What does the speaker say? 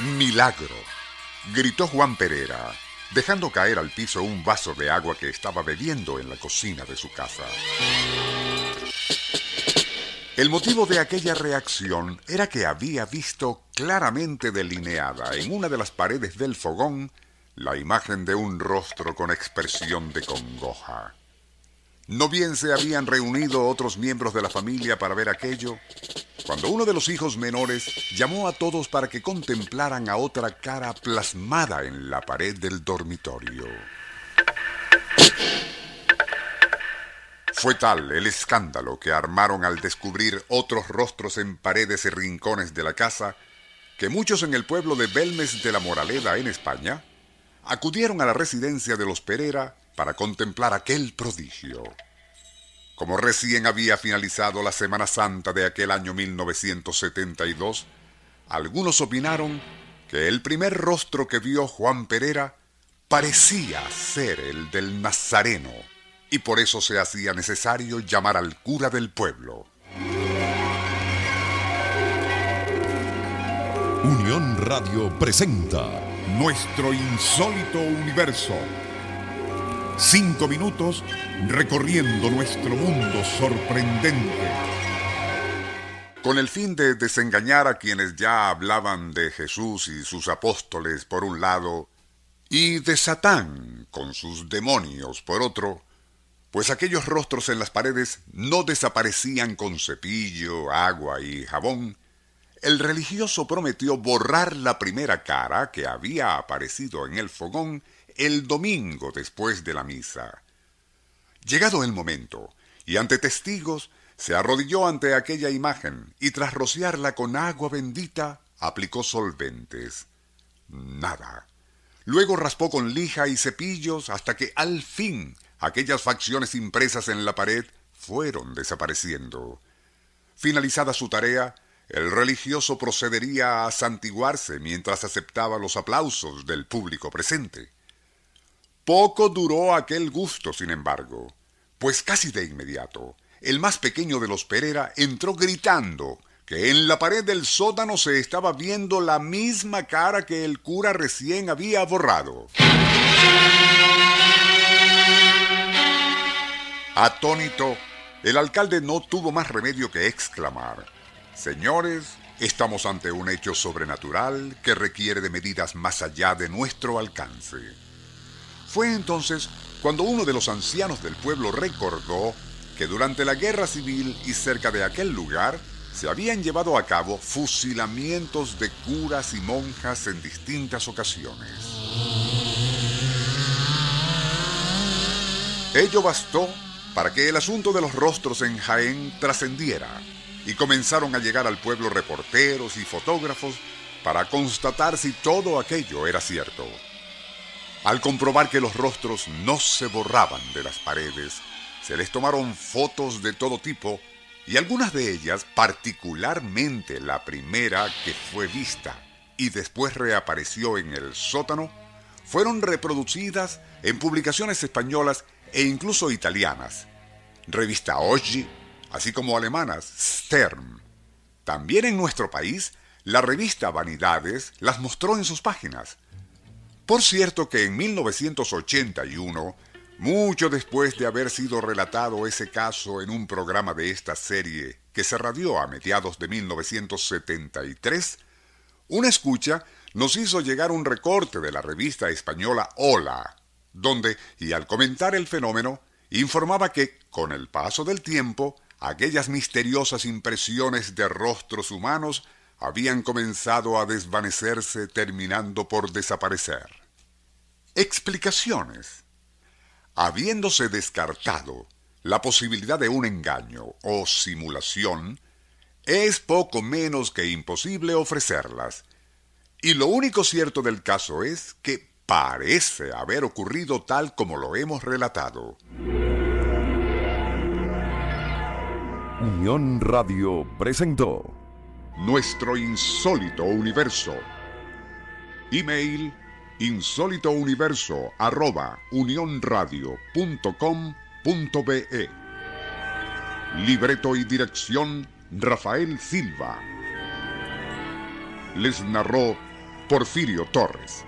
Milagro, gritó Juan Pereira, dejando caer al piso un vaso de agua que estaba bebiendo en la cocina de su casa. El motivo de aquella reacción era que había visto claramente delineada en una de las paredes del fogón la imagen de un rostro con expresión de congoja. No bien se habían reunido otros miembros de la familia para ver aquello, cuando uno de los hijos menores llamó a todos para que contemplaran a otra cara plasmada en la pared del dormitorio. Fue tal el escándalo que armaron al descubrir otros rostros en paredes y rincones de la casa, que muchos en el pueblo de Belmes de la Moraleda, en España, acudieron a la residencia de los Pereira para contemplar aquel prodigio. Como recién había finalizado la Semana Santa de aquel año 1972, algunos opinaron que el primer rostro que vio Juan Pereira parecía ser el del Nazareno, y por eso se hacía necesario llamar al cura del pueblo. Unión Radio presenta Nuestro insólito universo Cinco minutos recorriendo nuestro mundo sorprendente. Con el fin de desengañar a quienes ya hablaban de Jesús y sus apóstoles por un lado, y de Satán con sus demonios por otro, pues aquellos rostros en las paredes no desaparecían con cepillo, agua y jabón, el religioso prometió borrar la primera cara que había aparecido en el fogón el domingo después de la misa. Llegado el momento, y ante testigos, se arrodilló ante aquella imagen y tras rociarla con agua bendita, aplicó solventes. Nada. Luego raspó con lija y cepillos hasta que al fin aquellas facciones impresas en la pared fueron desapareciendo. Finalizada su tarea, el religioso procedería a santiguarse mientras aceptaba los aplausos del público presente. Poco duró aquel gusto, sin embargo, pues casi de inmediato, el más pequeño de los Pereira entró gritando que en la pared del sótano se estaba viendo la misma cara que el cura recién había borrado. Atónito, el alcalde no tuvo más remedio que exclamar, Señores, estamos ante un hecho sobrenatural que requiere de medidas más allá de nuestro alcance. Fue entonces cuando uno de los ancianos del pueblo recordó que durante la guerra civil y cerca de aquel lugar se habían llevado a cabo fusilamientos de curas y monjas en distintas ocasiones. Ello bastó para que el asunto de los rostros en Jaén trascendiera y comenzaron a llegar al pueblo reporteros y fotógrafos para constatar si todo aquello era cierto. Al comprobar que los rostros no se borraban de las paredes, se les tomaron fotos de todo tipo y algunas de ellas, particularmente la primera que fue vista y después reapareció en el sótano, fueron reproducidas en publicaciones españolas e incluso italianas. Revista Oggi, así como alemanas Stern. También en nuestro país, la revista Vanidades las mostró en sus páginas. Por cierto que en 1981, mucho después de haber sido relatado ese caso en un programa de esta serie que se radió a mediados de 1973, una escucha nos hizo llegar un recorte de la revista española Hola, donde, y al comentar el fenómeno, informaba que, con el paso del tiempo, aquellas misteriosas impresiones de rostros humanos habían comenzado a desvanecerse terminando por desaparecer. Explicaciones. Habiéndose descartado la posibilidad de un engaño o simulación, es poco menos que imposible ofrecerlas. Y lo único cierto del caso es que parece haber ocurrido tal como lo hemos relatado. Unión Radio presentó Nuestro insólito universo. Email insólitouniverso arroba Libreto y dirección Rafael Silva. Les narró Porfirio Torres.